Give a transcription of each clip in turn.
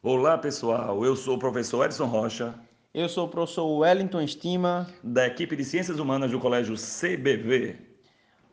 Olá pessoal, eu sou o professor Edson Rocha. Eu sou o professor Wellington Estima. Da equipe de Ciências Humanas do Colégio CBV.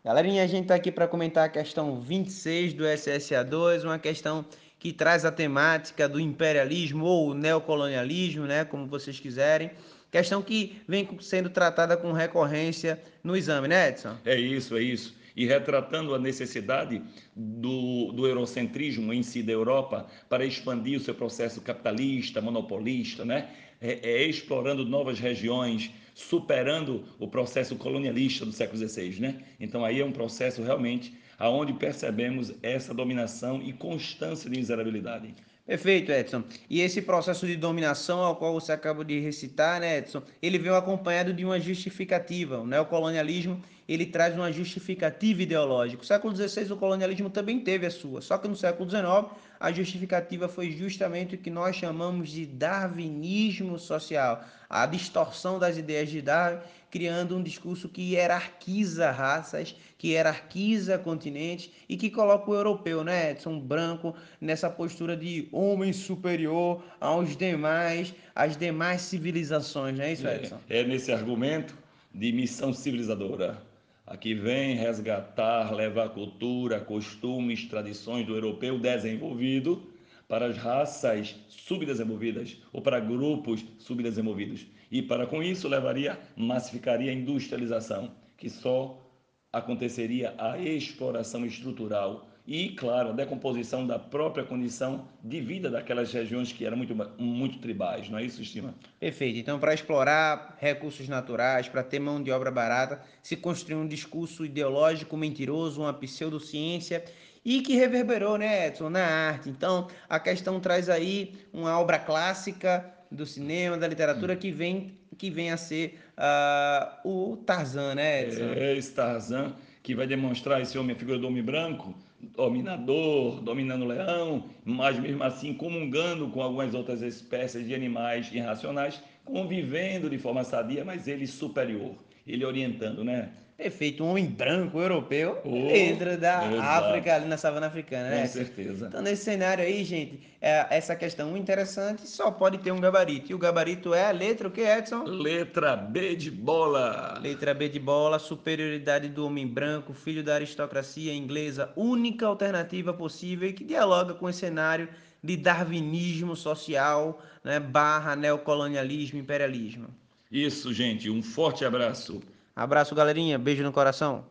Galerinha, a gente está aqui para comentar a questão 26 do SSA2, uma questão que traz a temática do imperialismo ou neocolonialismo, né, como vocês quiserem. Questão que vem sendo tratada com recorrência no exame, né, Edson? É isso, é isso e retratando a necessidade do, do eurocentrismo em si da Europa para expandir o seu processo capitalista, monopolista, né? É, é explorando novas regiões, superando o processo colonialista do século XVI, né? Então aí é um processo realmente aonde percebemos essa dominação e constância de miserabilidade. Perfeito, Edson. E esse processo de dominação ao qual você acaba de recitar, né, Edson, ele veio acompanhado de uma justificativa. O neocolonialismo ele traz uma justificativa ideológica. No século XVI o colonialismo também teve a sua, só que no século XIX a justificativa foi justamente o que nós chamamos de darwinismo social, a distorção das ideias de Darwin, criando um discurso que hierarquiza raças, que hierarquiza continentes e que coloca o europeu, né, Edson, branco, nessa postura de homem superior aos demais, às demais civilizações, não é isso, Edson? É, é nesse argumento de missão civilizadora. Aqui vem resgatar, levar cultura, costumes, tradições do europeu desenvolvido para as raças subdesenvolvidas ou para grupos subdesenvolvidos. E para com isso levaria, massificaria a industrialização, que só aconteceria a exploração estrutural e, claro, a decomposição da própria condição de vida daquelas regiões que eram muito, muito tribais, não é isso, Estima? Perfeito. Então, para explorar recursos naturais, para ter mão de obra barata, se construiu um discurso ideológico mentiroso, uma pseudociência e que reverberou, né, Edson, na arte. Então, a questão traz aí uma obra clássica do cinema, da literatura, hum. que vem que vem a ser uh, o Tarzan, né, Edson? É, esse Tarzan que vai demonstrar esse homem, a figura do homem branco, dominador, dominando o leão, mas mesmo assim comungando com algumas outras espécies de animais irracionais, convivendo de forma sadia, mas ele superior, ele orientando, né? Perfeito, um homem branco europeu oh, dentro da. África, ali na savana africana, né? Com certeza. Então, nesse cenário aí, gente, é, essa questão interessante só pode ter um gabarito. E o gabarito é a letra o que, Edson? Letra B de bola. Letra B de bola, superioridade do homem branco, filho da aristocracia inglesa, única alternativa possível e que dialoga com o cenário de darwinismo social, né, barra neocolonialismo, imperialismo. Isso, gente. Um forte abraço. Abraço, galerinha. Beijo no coração.